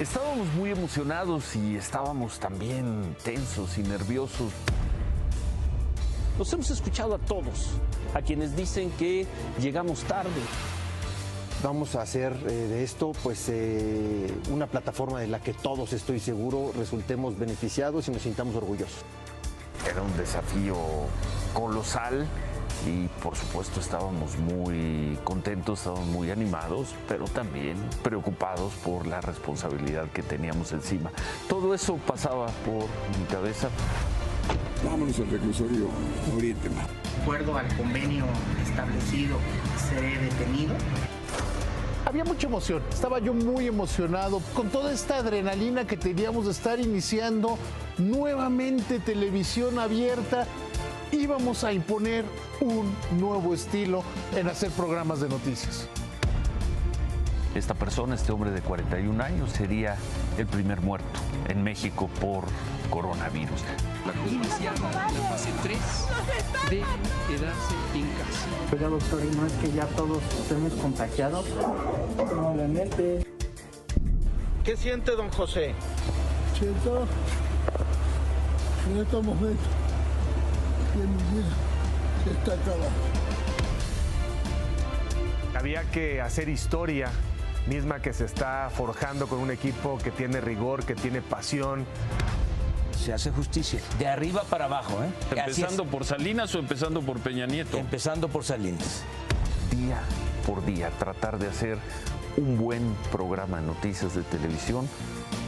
Estábamos muy emocionados y estábamos también tensos y nerviosos. Los hemos escuchado a todos, a quienes dicen que llegamos tarde. Vamos a hacer eh, de esto pues eh, una plataforma de la que todos, estoy seguro, resultemos beneficiados y nos sintamos orgullosos. Era un desafío colosal y por supuesto estábamos muy contentos, estábamos muy animados, pero también preocupados por la responsabilidad que teníamos encima. Todo eso pasaba por mi cabeza. Vámonos al reclusorio ahorita. De acuerdo al convenio establecido, seré detenido. Había mucha emoción, estaba yo muy emocionado con toda esta adrenalina que teníamos de estar iniciando nuevamente televisión abierta íbamos a imponer un nuevo estilo en hacer programas de noticias. Esta persona, este hombre de 41 años, sería el primer muerto en México por coronavirus. La iniciada la fase 3 de quedarse en casa. Pero doctor, ¿y no es que ya todos estemos contagiados? Probablemente. ¿Qué siente don José? Siento en estos momentos que está acabado. Había que hacer historia misma que se está forjando con un equipo que tiene rigor, que tiene pasión. Se hace justicia, de arriba para abajo. ¿eh? ¿Empezando por Salinas o empezando por Peña Nieto? Empezando por Salinas. Día por día, tratar de hacer un buen programa de noticias de televisión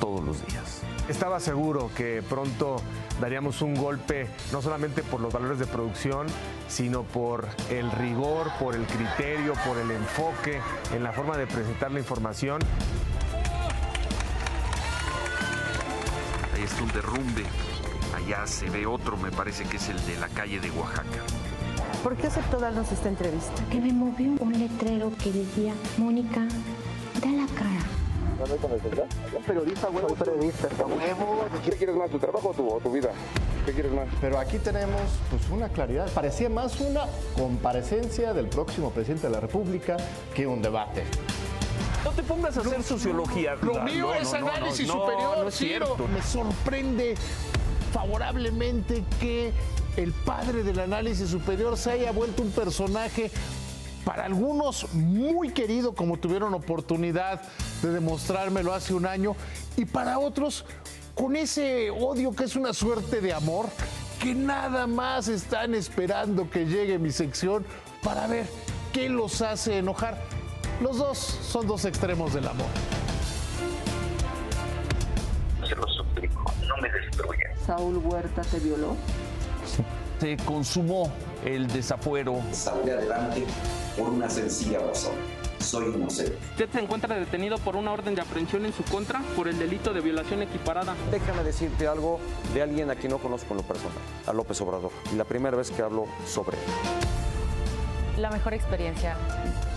todos los días. Estaba seguro que pronto daríamos un golpe no solamente por los valores de producción, sino por el rigor, por el criterio, por el enfoque en la forma de presentar la información. Ahí está un derrumbe, allá se ve otro, me parece que es el de la calle de Oaxaca. ¿Por qué aceptó darnos esta entrevista? Que me movió un letrero que decía, Mónica, da la cara. Un periodista, huevo. Un periodista. ¿Qué quieres más, tu trabajo o tu, vida? ¿Qué quieres más? Pero aquí tenemos pues una claridad. Parecía más una comparecencia del próximo presidente de la República que un debate. No te pongas a hacer sociología. Lo mío es análisis superior, Ciro. Me sorprende favorablemente que el padre del análisis superior se haya vuelto un personaje para algunos muy querido, como tuvieron oportunidad de demostrármelo hace un año, y para otros con ese odio que es una suerte de amor, que nada más están esperando que llegue mi sección para ver qué los hace enojar. Los dos son dos extremos del amor. Se lo suplico, no me destruyan. ¿Saúl Huerta te violó? Se consumó el desafuero. Saldré adelante por una sencilla razón. Soy inocente. Usted se encuentra detenido por una orden de aprehensión en su contra por el delito de violación equiparada. Déjame decirte algo de alguien a quien no conozco en lo personal, a López Obrador. Y la primera vez que hablo sobre él. La mejor experiencia,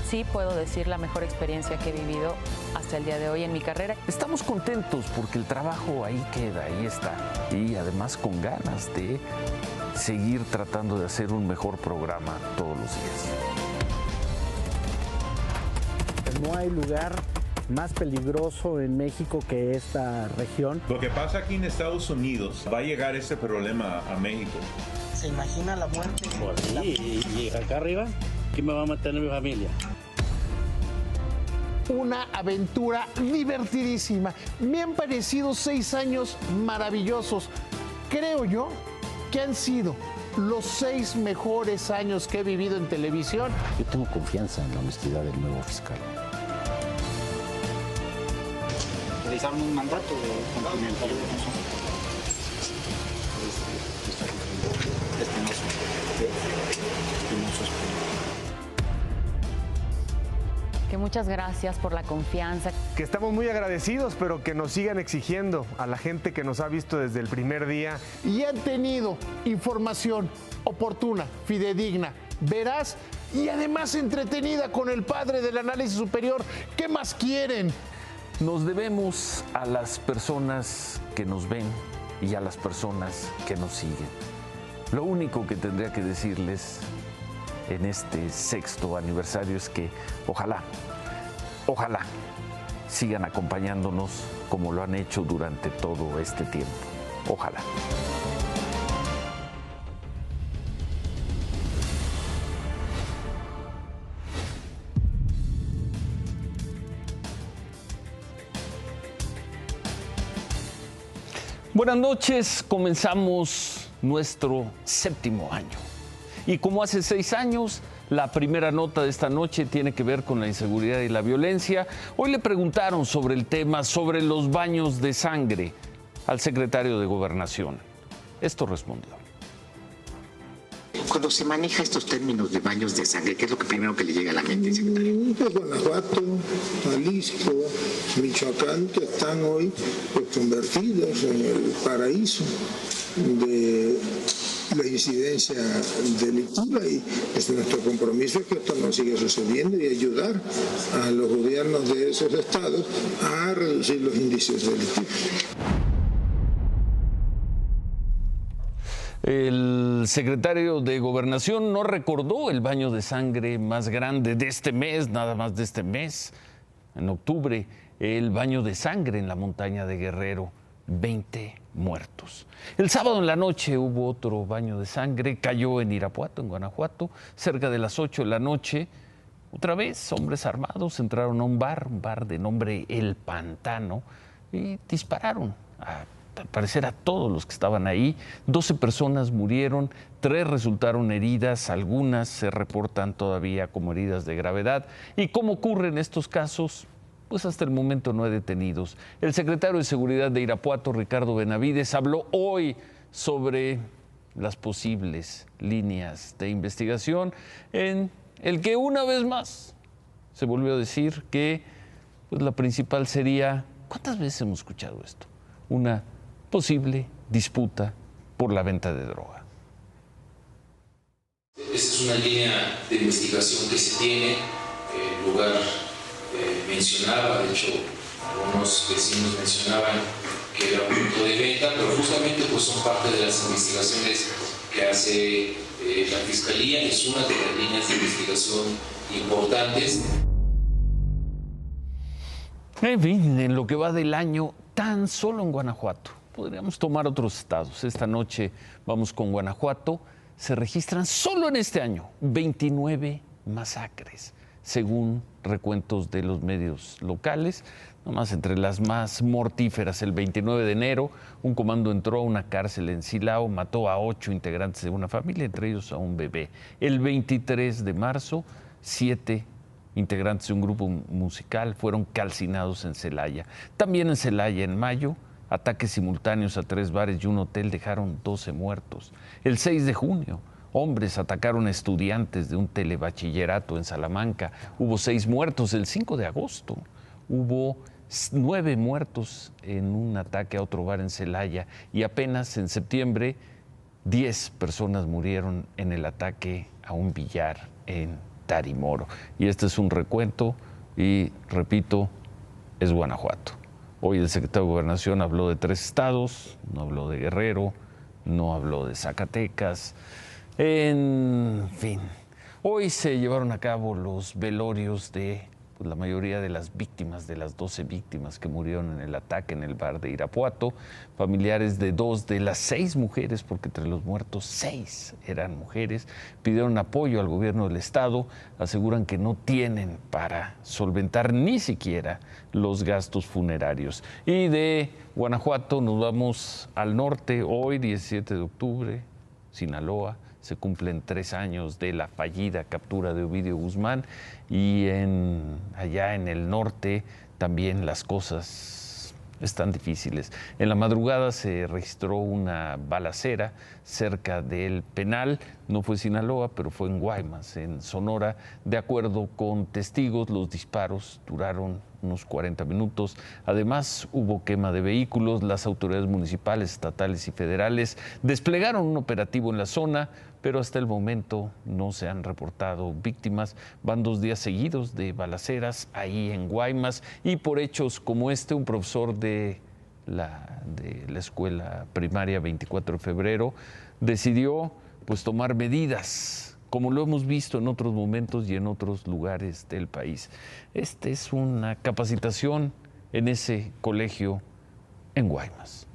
sí puedo decir la mejor experiencia que he vivido hasta el día de hoy en mi carrera. Estamos contentos porque el trabajo ahí queda, ahí está. Y además con ganas de seguir tratando de hacer un mejor programa todos los días no hay lugar más peligroso en México que esta región. Lo que pasa aquí en Estados Unidos, va a llegar ese problema a México. ¿Se imagina la muerte? y, acá arriba, ¿quién me va a mantener mi familia? Una aventura divertidísima. Me han parecido seis años maravillosos. Creo yo que han sido los seis mejores años que he vivido en televisión. Yo tengo confianza en la honestidad del nuevo fiscal. Realizaron un mandato de cumplimiento que muchas gracias por la confianza. Que estamos muy agradecidos, pero que nos sigan exigiendo a la gente que nos ha visto desde el primer día. Y han tenido información oportuna, fidedigna, veraz y además entretenida con el padre del análisis superior. ¿Qué más quieren? Nos debemos a las personas que nos ven y a las personas que nos siguen. Lo único que tendría que decirles en este sexto aniversario es que ojalá, ojalá sigan acompañándonos como lo han hecho durante todo este tiempo. Ojalá. Buenas noches, comenzamos nuestro séptimo año. Y como hace seis años, la primera nota de esta noche tiene que ver con la inseguridad y la violencia. Hoy le preguntaron sobre el tema, sobre los baños de sangre, al secretario de Gobernación. Esto respondió. Cuando se maneja estos términos de baños de sangre, ¿qué es lo que primero que le llega a la mente, secretario? Pues Guanajuato, Jalisco, Michoacán, que están hoy pues, convertidos en el paraíso de la incidencia delictiva y es nuestro compromiso es que esto no siga sucediendo y ayudar a los gobiernos de esos estados a reducir los índices delictivos. El secretario de Gobernación no recordó el baño de sangre más grande de este mes, nada más de este mes, en octubre, el baño de sangre en la montaña de Guerrero, 20 muertos. El sábado en la noche hubo otro baño de sangre, cayó en Irapuato, en Guanajuato, cerca de las 8 de la noche. Otra vez, hombres armados entraron a un bar, un bar de nombre El Pantano, y dispararon a al parecer a todos los que estaban ahí. 12 personas murieron, tres resultaron heridas, algunas se reportan todavía como heridas de gravedad. ¿Y cómo ocurre en estos casos? Pues hasta el momento no hay detenidos. El secretario de Seguridad de Irapuato, Ricardo Benavides, habló hoy sobre las posibles líneas de investigación en el que una vez más se volvió a decir que pues la principal sería, ¿cuántas veces hemos escuchado esto? Una posible disputa por la venta de droga. Esta es una línea de investigación que se tiene. El lugar eh, mencionaba, de hecho, algunos vecinos mencionaban que era un punto de venta, pero justamente pues son parte de las investigaciones que hace eh, la Fiscalía, es una de las líneas de investigación importantes. En fin, en lo que va del año, tan solo en Guanajuato, podríamos tomar otros estados. Esta noche vamos con Guanajuato. Se registran solo en este año 29 masacres, según recuentos de los medios locales. Nomás entre las más mortíferas, el 29 de enero, un comando entró a una cárcel en Silao, mató a ocho integrantes de una familia, entre ellos a un bebé. El 23 de marzo, siete integrantes de un grupo musical fueron calcinados en Celaya. También en Celaya, en mayo, Ataques simultáneos a tres bares y un hotel dejaron 12 muertos. El 6 de junio, hombres atacaron a estudiantes de un telebachillerato en Salamanca. Hubo seis muertos. El 5 de agosto hubo nueve muertos en un ataque a otro bar en Celaya. Y apenas en septiembre, 10 personas murieron en el ataque a un billar en Tarimoro. Y este es un recuento y, repito, es Guanajuato. Hoy el secretario de Gobernación habló de tres estados, no habló de Guerrero, no habló de Zacatecas. En fin, hoy se llevaron a cabo los velorios de pues, la mayoría de las víctimas, de las 12 víctimas que murieron en el ataque en el bar de Irapuato, familiares de dos de las seis mujeres, porque entre los muertos seis eran mujeres, pidieron apoyo al gobierno del estado, aseguran que no tienen para solventar ni siquiera los gastos funerarios. Y de Guanajuato nos vamos al norte, hoy 17 de octubre, Sinaloa se cumplen tres años de la fallida captura de Ovidio Guzmán y en, allá en el norte también las cosas están difíciles. En la madrugada se registró una balacera cerca del penal, no fue Sinaloa, pero fue en Guaymas, en Sonora. De acuerdo con testigos, los disparos duraron unos 40 minutos. Además, hubo quema de vehículos. Las autoridades municipales, estatales y federales desplegaron un operativo en la zona, pero hasta el momento no se han reportado víctimas. Van dos días seguidos de balaceras ahí en Guaymas y por hechos como este, un profesor de la, de la escuela primaria 24 de febrero decidió pues tomar medidas como lo hemos visto en otros momentos y en otros lugares del país. Esta es una capacitación en ese colegio en Guaymas.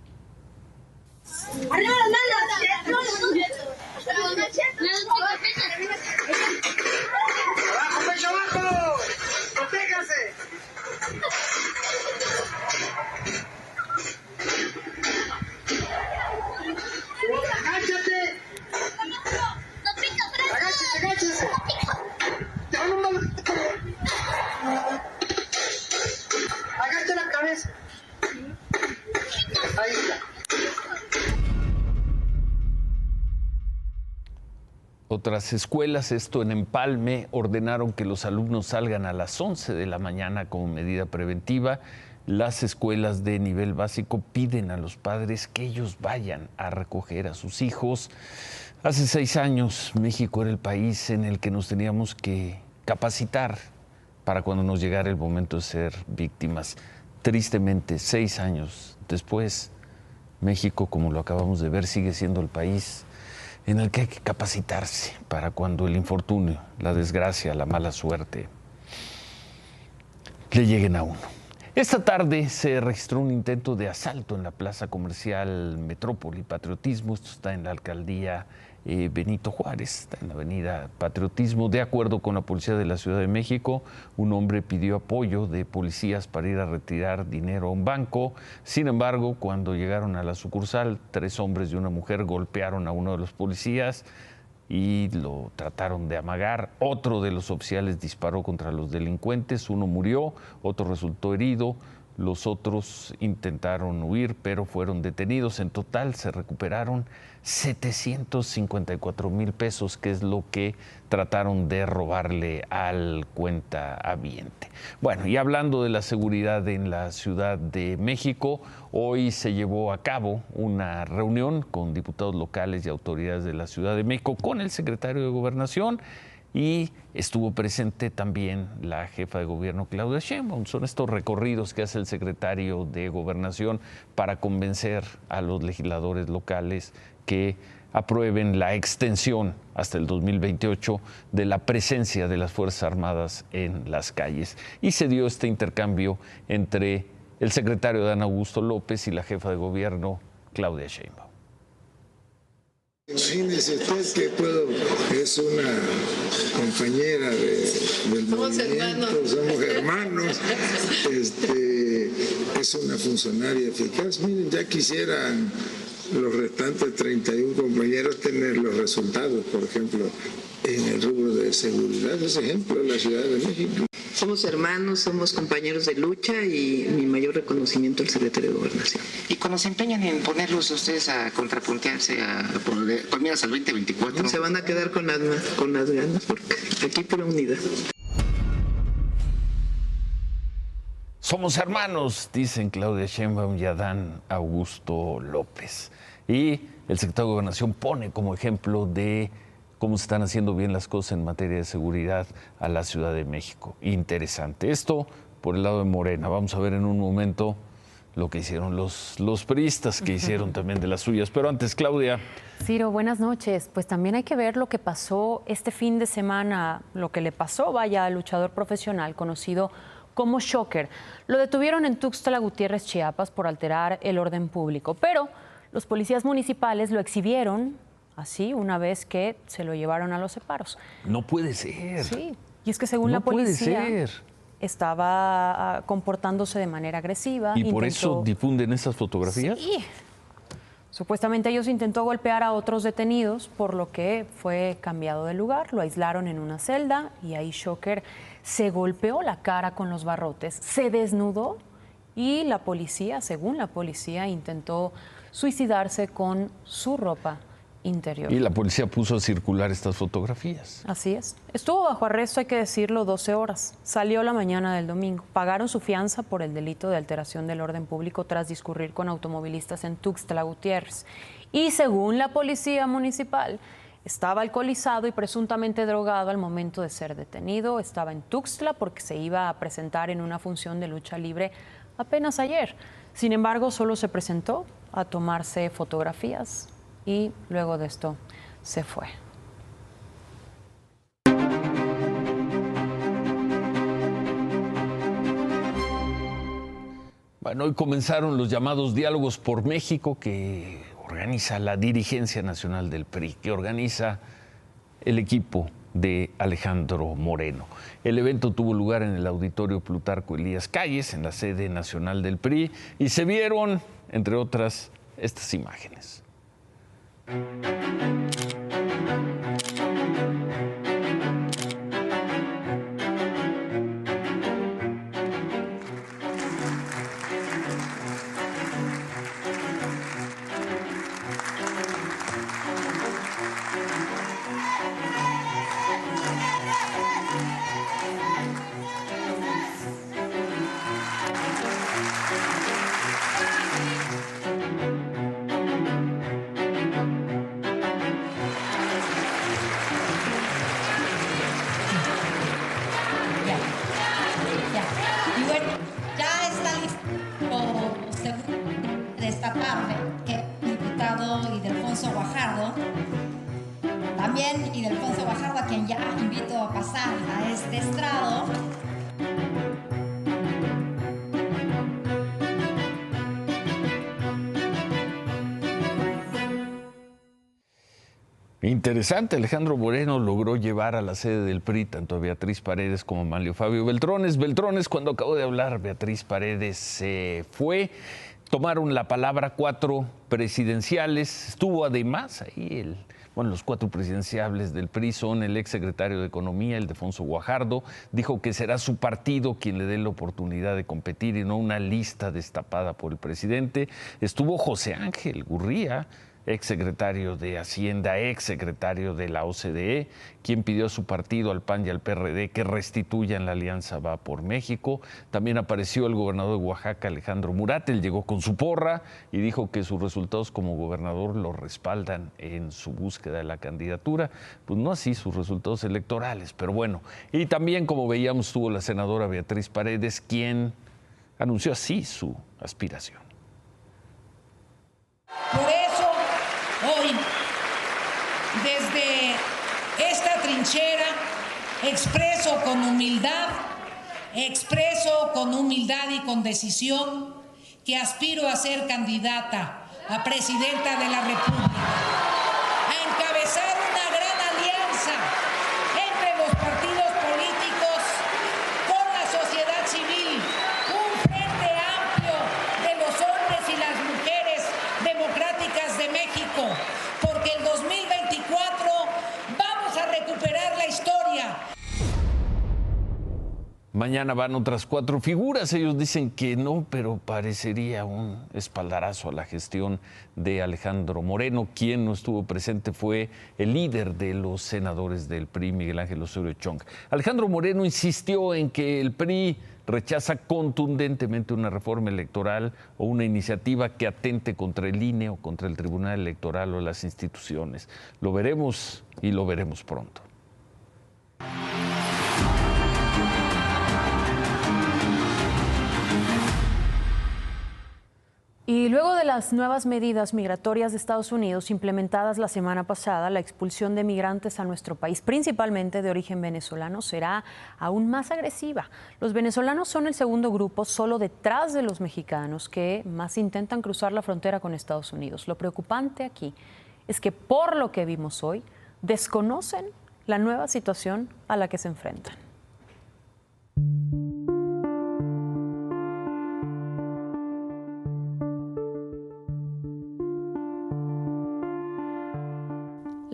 Otras escuelas, esto en Empalme, ordenaron que los alumnos salgan a las 11 de la mañana como medida preventiva. Las escuelas de nivel básico piden a los padres que ellos vayan a recoger a sus hijos. Hace seis años México era el país en el que nos teníamos que capacitar para cuando nos llegara el momento de ser víctimas. Tristemente, seis años después, México, como lo acabamos de ver, sigue siendo el país en el que hay que capacitarse para cuando el infortunio, la desgracia, la mala suerte le lleguen a uno. Esta tarde se registró un intento de asalto en la plaza comercial Metrópoli Patriotismo. Esto está en la alcaldía eh, Benito Juárez, en la avenida Patriotismo. De acuerdo con la policía de la Ciudad de México, un hombre pidió apoyo de policías para ir a retirar dinero a un banco. Sin embargo, cuando llegaron a la sucursal, tres hombres y una mujer golpearon a uno de los policías y lo trataron de amagar. Otro de los oficiales disparó contra los delincuentes, uno murió, otro resultó herido. Los otros intentaron huir, pero fueron detenidos. En total se recuperaron 754 mil pesos, que es lo que trataron de robarle al cuenta habiente. Bueno, y hablando de la seguridad en la Ciudad de México, hoy se llevó a cabo una reunión con diputados locales y autoridades de la Ciudad de México, con el secretario de Gobernación y estuvo presente también la jefa de gobierno Claudia Sheinbaum. Son estos recorridos que hace el secretario de Gobernación para convencer a los legisladores locales que aprueben la extensión hasta el 2028 de la presencia de las Fuerzas Armadas en las calles. Y se dio este intercambio entre el secretario Dan Augusto López y la jefa de gobierno Claudia Sheinbaum. Imagínese usted que puedo, es una compañera de, del somos movimiento, hermanos. somos hermanos, este, es una funcionaria eficaz. Miren, ya quisieran los restantes 31 compañeros tener los resultados, por ejemplo, en el rubro de seguridad, es ejemplo en la Ciudad de México. Somos hermanos, somos compañeros de lucha y mi mayor reconocimiento al secretario de Gobernación. Y cuando se empeñan en ponerlos ustedes a contrapuntearse, a poner, al 2024. Se van a quedar con las, con las ganas, porque aquí por unidad. Somos hermanos, dicen Claudia Sheinbaum y Adán Augusto López. Y el secretario de Gobernación pone como ejemplo de cómo se están haciendo bien las cosas en materia de seguridad a la Ciudad de México. Interesante. Esto por el lado de Morena. Vamos a ver en un momento lo que hicieron los, los priistas, que hicieron también de las suyas. Pero antes, Claudia. Ciro, buenas noches. Pues también hay que ver lo que pasó este fin de semana, lo que le pasó, vaya, al luchador profesional conocido como Shocker. Lo detuvieron en Tuxtla Gutiérrez, Chiapas, por alterar el orden público, pero los policías municipales lo exhibieron así una vez que se lo llevaron a los separos. No puede ser. Sí, y es que según la policía estaba ah, comportándose de manera agresiva. ¿Y por eso difunden esas fotografías? Sí. Supuestamente ellos intentó golpear a otros detenidos, por lo que fue cambiado de lugar, lo aislaron en una celda y ahí Shocker se golpeó la cara con los barrotes, se desnudó y la policía, según la policía, intentó suicidarse con su ropa interior. Y la policía puso a circular estas fotografías. Así es. Estuvo bajo arresto, hay que decirlo, 12 horas. Salió la mañana del domingo. Pagaron su fianza por el delito de alteración del orden público tras discurrir con automovilistas en Tuxtla Gutiérrez. Y según la policía municipal, estaba alcoholizado y presuntamente drogado al momento de ser detenido. Estaba en Tuxtla porque se iba a presentar en una función de lucha libre apenas ayer. Sin embargo, solo se presentó a tomarse fotografías y luego de esto se fue. Bueno, hoy comenzaron los llamados diálogos por México que organiza la dirigencia nacional del PRI, que organiza el equipo de Alejandro Moreno. El evento tuvo lugar en el auditorio Plutarco Elías Calles, en la sede nacional del PRI, y se vieron, entre otras, estas imágenes. うん。Interesante, Alejandro Moreno logró llevar a la sede del PRI tanto a Beatriz Paredes como a Manlio Fabio Beltrones. Beltrones, cuando acabó de hablar, Beatriz Paredes se fue. Tomaron la palabra cuatro presidenciales. Estuvo además ahí el, bueno, los cuatro presidenciales del PRI son el ex secretario de Economía, el Defonso Guajardo, dijo que será su partido quien le dé la oportunidad de competir y no una lista destapada por el presidente. Estuvo José Ángel Gurría, ex secretario de Hacienda, ex secretario de la OCDE, quien pidió a su partido, al PAN y al PRD, que restituyan la alianza Va por México. También apareció el gobernador de Oaxaca, Alejandro Murat. Él llegó con su porra y dijo que sus resultados como gobernador lo respaldan en su búsqueda de la candidatura. Pues no así sus resultados electorales, pero bueno. Y también, como veíamos, tuvo la senadora Beatriz Paredes, quien anunció así su aspiración. Hoy, desde esta trinchera, expreso con humildad, expreso con humildad y con decisión que aspiro a ser candidata a presidenta de la República, a encabezar una gran alianza entre los partidos políticos con la sociedad civil, un frente amplio de los hombres y las mujeres democráticas de México, porque el 2024 vamos a recuperar la historia. Mañana van otras cuatro figuras. Ellos dicen que no, pero parecería un espaldarazo a la gestión de Alejandro Moreno. Quien no estuvo presente fue el líder de los senadores del PRI, Miguel Ángel Osorio Chong. Alejandro Moreno insistió en que el PRI rechaza contundentemente una reforma electoral o una iniciativa que atente contra el INE o contra el Tribunal Electoral o las instituciones. Lo veremos y lo veremos pronto. Y luego de las nuevas medidas migratorias de Estados Unidos implementadas la semana pasada, la expulsión de migrantes a nuestro país, principalmente de origen venezolano, será aún más agresiva. Los venezolanos son el segundo grupo, solo detrás de los mexicanos, que más intentan cruzar la frontera con Estados Unidos. Lo preocupante aquí es que, por lo que vimos hoy, desconocen la nueva situación a la que se enfrentan.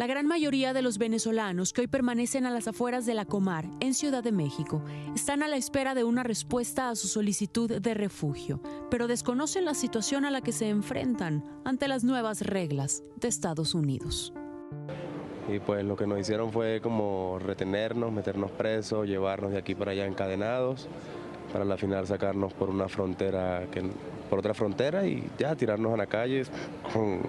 La gran mayoría de los venezolanos que hoy permanecen a las afueras de la Comar, en Ciudad de México, están a la espera de una respuesta a su solicitud de refugio, pero desconocen la situación a la que se enfrentan ante las nuevas reglas de Estados Unidos. Y pues lo que nos hicieron fue como retenernos, meternos presos, llevarnos de aquí para allá encadenados, para al final sacarnos por una frontera, que, por otra frontera y ya tirarnos a la calle con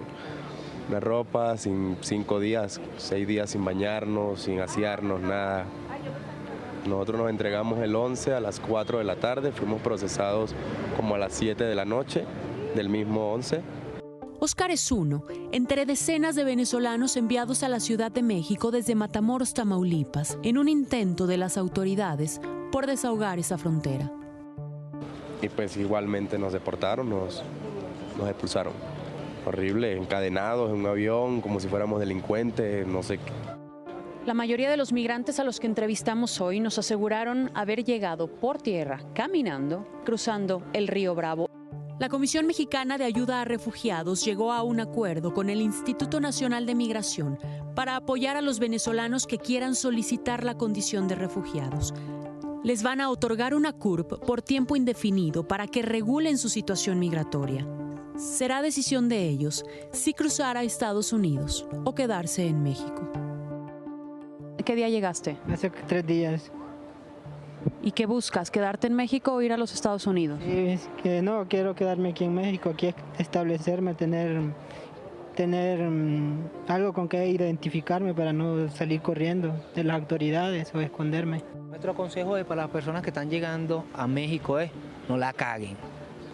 la ropa, sin cinco días, seis días sin bañarnos, sin asearnos, nada. Nosotros nos entregamos el 11 a las 4 de la tarde, fuimos procesados como a las 7 de la noche del mismo 11. Oscar es uno, entre decenas de venezolanos enviados a la Ciudad de México desde Matamoros, Tamaulipas, en un intento de las autoridades por desahogar esa frontera. y pues igualmente nos deportaron, nos, nos expulsaron. Horrible, encadenados en un avión, como si fuéramos delincuentes, no sé. La mayoría de los migrantes a los que entrevistamos hoy nos aseguraron haber llegado por tierra, caminando, cruzando el río Bravo. La Comisión Mexicana de Ayuda a Refugiados llegó a un acuerdo con el Instituto Nacional de Migración para apoyar a los venezolanos que quieran solicitar la condición de refugiados. Les van a otorgar una CURP por tiempo indefinido para que regulen su situación migratoria. Será decisión de ellos si cruzar a Estados Unidos o quedarse en México. ¿Qué día llegaste? Hace tres días. ¿Y qué buscas? ¿Quedarte en México o ir a los Estados Unidos? Sí, es que no, quiero quedarme aquí en México, aquí establecerme, tener, tener mm, algo con que identificarme para no salir corriendo de las autoridades o esconderme. Nuestro consejo es para las personas que están llegando a México es no la caguen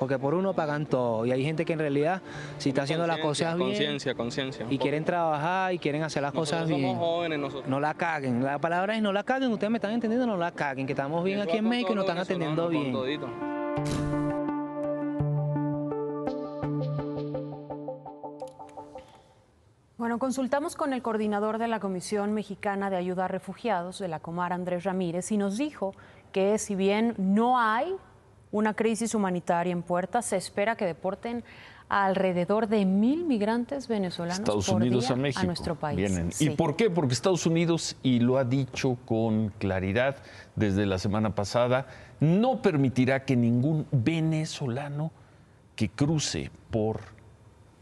porque por uno pagan todo. Y hay gente que en realidad, si está haciendo las cosas bien. Conciencia, conciencia. Y quieren trabajar y quieren hacer las cosas bien. Somos jóvenes nosotros. No la caguen. La palabra es no la caguen. Ustedes me están entendiendo, no la caguen. Que estamos bien aquí en México y nos están atendiendo bien. Bueno, consultamos con el coordinador de la Comisión Mexicana de Ayuda a Refugiados, de la Comar, Andrés Ramírez, y nos dijo que si bien no hay una crisis humanitaria en puerta. Se espera que deporten a alrededor de mil migrantes venezolanos Estados por Unidos día a México. nuestro país. Vienen. Sí. ¿Y por qué? Porque Estados Unidos, y lo ha dicho con claridad desde la semana pasada, no permitirá que ningún venezolano que cruce por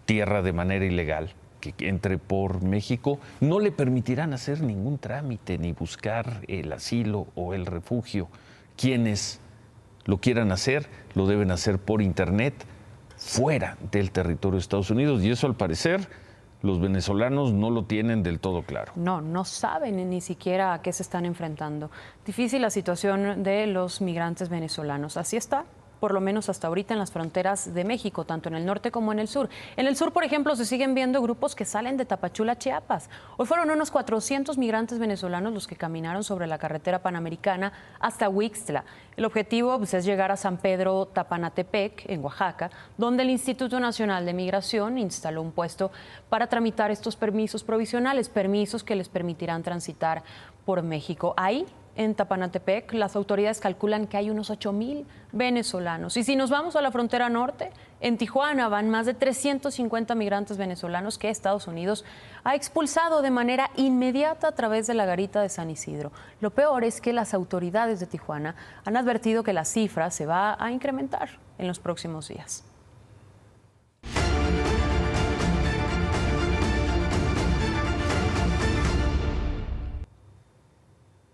tierra de manera ilegal, que entre por México, no le permitirán hacer ningún trámite ni buscar el asilo o el refugio. Quienes lo quieran hacer, lo deben hacer por Internet fuera del territorio de Estados Unidos y eso al parecer los venezolanos no lo tienen del todo claro. No, no saben ni siquiera a qué se están enfrentando. Difícil la situación de los migrantes venezolanos. Así está por lo menos hasta ahorita en las fronteras de México, tanto en el norte como en el sur. En el sur, por ejemplo, se siguen viendo grupos que salen de Tapachula, Chiapas. Hoy fueron unos 400 migrantes venezolanos los que caminaron sobre la carretera panamericana hasta Huixtla. El objetivo pues, es llegar a San Pedro Tapanatepec, en Oaxaca, donde el Instituto Nacional de Migración instaló un puesto para tramitar estos permisos provisionales, permisos que les permitirán transitar por México. Ahí en Tapanatepec, las autoridades calculan que hay unos 8 mil venezolanos. Y si nos vamos a la frontera norte, en Tijuana van más de 350 migrantes venezolanos que Estados Unidos ha expulsado de manera inmediata a través de la garita de San Isidro. Lo peor es que las autoridades de Tijuana han advertido que la cifra se va a incrementar en los próximos días.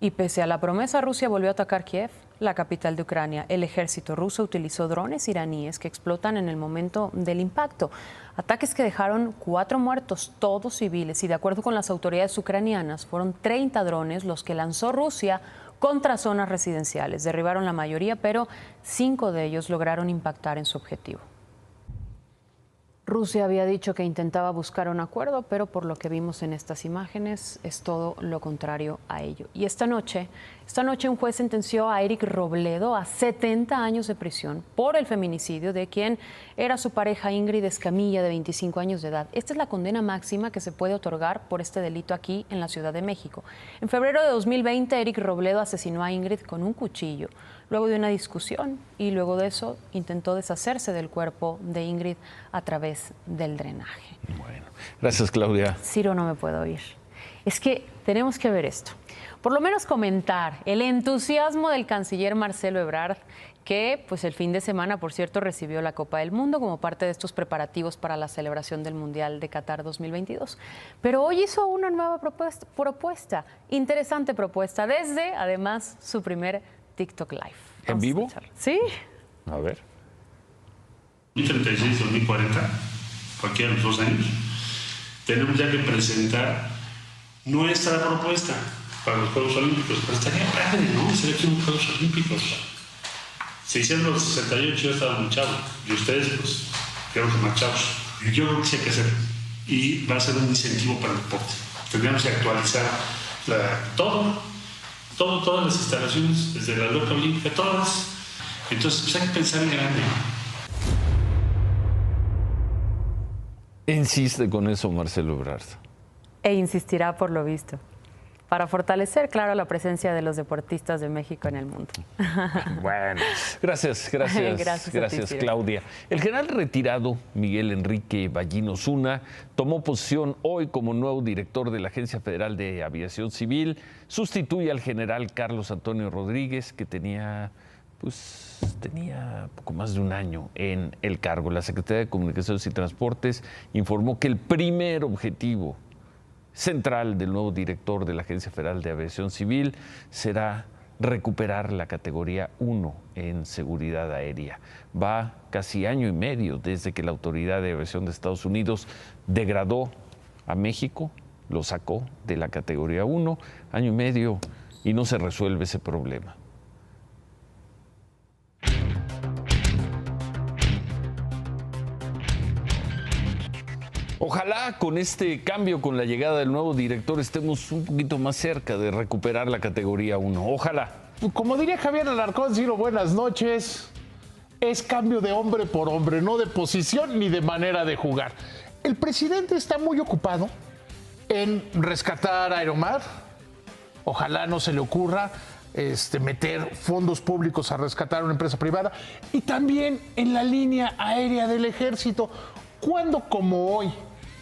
Y pese a la promesa, Rusia volvió a atacar Kiev, la capital de Ucrania. El ejército ruso utilizó drones iraníes que explotan en el momento del impacto. Ataques que dejaron cuatro muertos, todos civiles, y de acuerdo con las autoridades ucranianas, fueron 30 drones los que lanzó Rusia contra zonas residenciales. Derribaron la mayoría, pero cinco de ellos lograron impactar en su objetivo. Rusia había dicho que intentaba buscar un acuerdo, pero por lo que vimos en estas imágenes es todo lo contrario a ello. Y esta noche, esta noche un juez sentenció a Eric Robledo a 70 años de prisión por el feminicidio de quien era su pareja Ingrid Escamilla de 25 años de edad. Esta es la condena máxima que se puede otorgar por este delito aquí en la Ciudad de México. En febrero de 2020 Eric Robledo asesinó a Ingrid con un cuchillo luego de una discusión y luego de eso intentó deshacerse del cuerpo de Ingrid a través del drenaje. Bueno, gracias Claudia. Ciro no me puedo oír. Es que tenemos que ver esto. Por lo menos comentar el entusiasmo del canciller Marcelo Ebrard, que pues el fin de semana, por cierto, recibió la Copa del Mundo como parte de estos preparativos para la celebración del Mundial de Qatar 2022. Pero hoy hizo una nueva propuesta, propuesta interesante propuesta, desde además su primer TikTok Live. ¿En vivo? Sí. A ver. 2036, 2040, cualquiera de los dos años, tenemos ya que presentar nuestra propuesta para los Juegos Olímpicos. Pero estaría padre, ¿no? Sería que unos Juegos Olímpicos. Se hicieron los 68, yo estaba muy chavo. Y ustedes, pues, creo que más chavos. Yo creo que sí hay que hacer. Y va a ser un incentivo para el deporte. Tendríamos que actualizar la- todo todo, todas las instalaciones, desde la loca olímpica, todas, Entonces, pues hay que pensar en grande. Insiste con eso Marcelo Ebrard. E insistirá por lo visto para fortalecer, claro, la presencia de los deportistas de México en el mundo. Bueno, gracias, gracias, gracias, gracias Claudia. El general retirado Miguel Enrique Ballino Zuna tomó posición hoy como nuevo director de la Agencia Federal de Aviación Civil. Sustituye al general Carlos Antonio Rodríguez, que tenía pues tenía poco más de un año en el cargo. La Secretaría de Comunicaciones y Transportes informó que el primer objetivo central del nuevo director de la Agencia Federal de Aviación Civil será recuperar la categoría 1 en seguridad aérea. Va casi año y medio desde que la Autoridad de Aviación de Estados Unidos degradó a México, lo sacó de la categoría 1, año y medio, y no se resuelve ese problema. Ojalá con este cambio, con la llegada del nuevo director, estemos un poquito más cerca de recuperar la categoría 1. Ojalá. Como diría Javier Alarcón, Ciro, buenas noches. Es cambio de hombre por hombre, no de posición ni de manera de jugar. El presidente está muy ocupado en rescatar a Aeromar. Ojalá no se le ocurra este, meter fondos públicos a rescatar a una empresa privada. Y también en la línea aérea del ejército. Cuando como hoy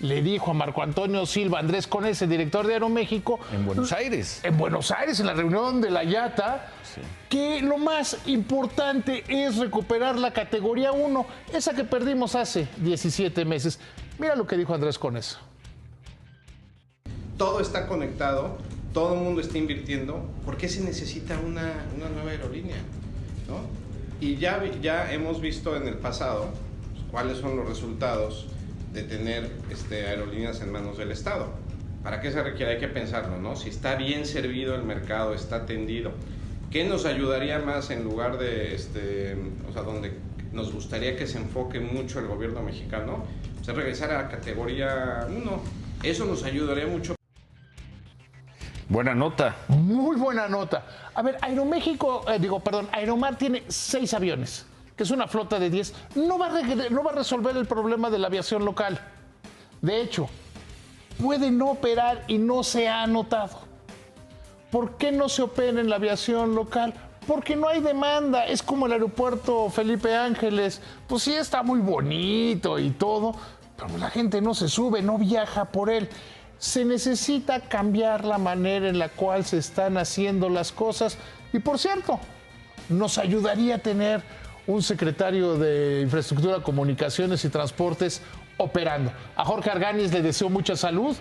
le dijo a Marco Antonio Silva Andrés Conese, director de Aeroméxico. En Buenos Aires. En Buenos Aires, en la reunión de la IATA, que lo más importante es recuperar la categoría 1, esa que perdimos hace 17 meses. Mira lo que dijo Andrés Conese. Todo está conectado, todo el mundo está invirtiendo. ¿Por qué se necesita una, nueva aerolínea? Y ya, ya hemos visto en el pasado cuáles son los resultados de tener este, aerolíneas en manos del Estado. ¿Para qué se requiere? Hay que pensarlo, ¿no? Si está bien servido el mercado, está atendido. ¿Qué nos ayudaría más en lugar de, este, o sea, donde nos gustaría que se enfoque mucho el gobierno mexicano? O sea, regresar a la categoría 1. Eso nos ayudaría mucho. Buena nota. Muy buena nota. A ver, Aeroméxico, eh, digo, perdón, Aeromar tiene seis aviones que es una flota de 10, no va, a no va resolver el problema de la aviación local. De hecho, puede no operar y no se ha anotado. ¿Por qué no se opera en la aviación local? Porque no hay demanda. Es como el aeropuerto Felipe Ángeles. Pues sí está muy bonito y todo, pero la gente no se sube, no viaja por él. Se necesita cambiar la manera en la cual se están haciendo las cosas. Y por cierto, nos ayudaría a tener un secretario de Infraestructura, Comunicaciones y Transportes operando. A Jorge Arganis le deseo mucha salud,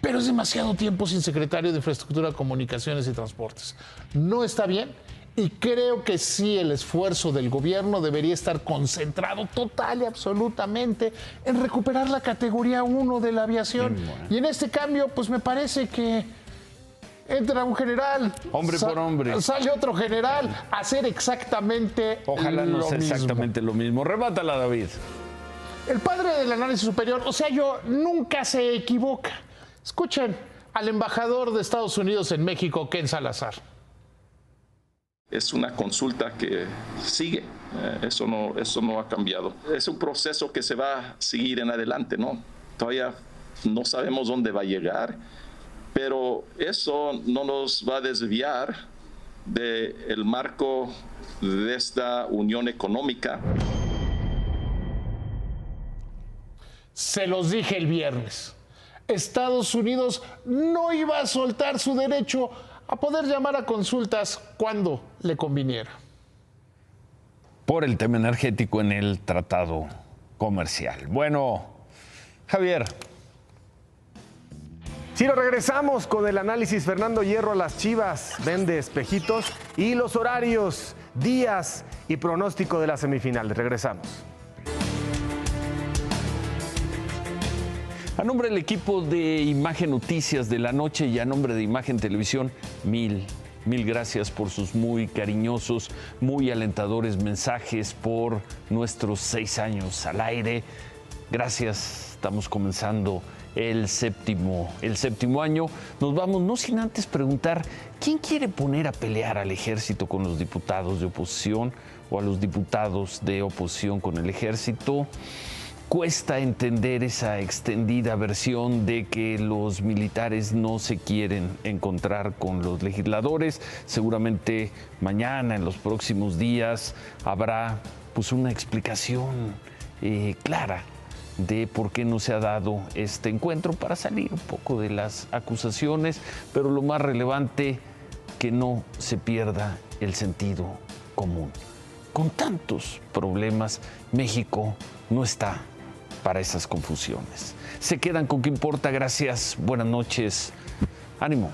pero es demasiado tiempo sin secretario de Infraestructura, Comunicaciones y Transportes. No está bien y creo que sí el esfuerzo del gobierno debería estar concentrado total y absolutamente en recuperar la categoría 1 de la aviación. Y en este cambio, pues me parece que entra un general. Hombre por hombre. Sale otro general a hacer exactamente Ojalá no sea exactamente lo mismo. Rebátala, David. El padre del análisis superior, o sea, yo nunca se equivoca. Escuchen al embajador de Estados Unidos en México, Ken Salazar. Es una consulta que sigue, eh, eso, no, eso no ha cambiado. Es un proceso que se va a seguir en adelante, ¿no? Todavía no sabemos dónde va a llegar pero eso no nos va a desviar del marco de esta unión económica. Se los dije el viernes. Estados Unidos no iba a soltar su derecho a poder llamar a consultas cuando le conviniera. Por el tema energético en el tratado comercial. Bueno, Javier, si lo regresamos con el análisis Fernando Hierro a las Chivas, vende espejitos y los horarios, días y pronóstico de la semifinal. Regresamos. A nombre del equipo de Imagen Noticias de la Noche y a nombre de Imagen Televisión, mil, mil gracias por sus muy cariñosos, muy alentadores mensajes por nuestros seis años al aire. Gracias Estamos comenzando el séptimo, el séptimo año. Nos vamos no sin antes preguntar quién quiere poner a pelear al ejército con los diputados de oposición o a los diputados de oposición con el ejército. Cuesta entender esa extendida versión de que los militares no se quieren encontrar con los legisladores. Seguramente mañana, en los próximos días, habrá pues una explicación eh, clara de por qué no se ha dado este encuentro para salir un poco de las acusaciones, pero lo más relevante, que no se pierda el sentido común. Con tantos problemas, México no está para esas confusiones. Se quedan con qué importa. Gracias. Buenas noches. Ánimo.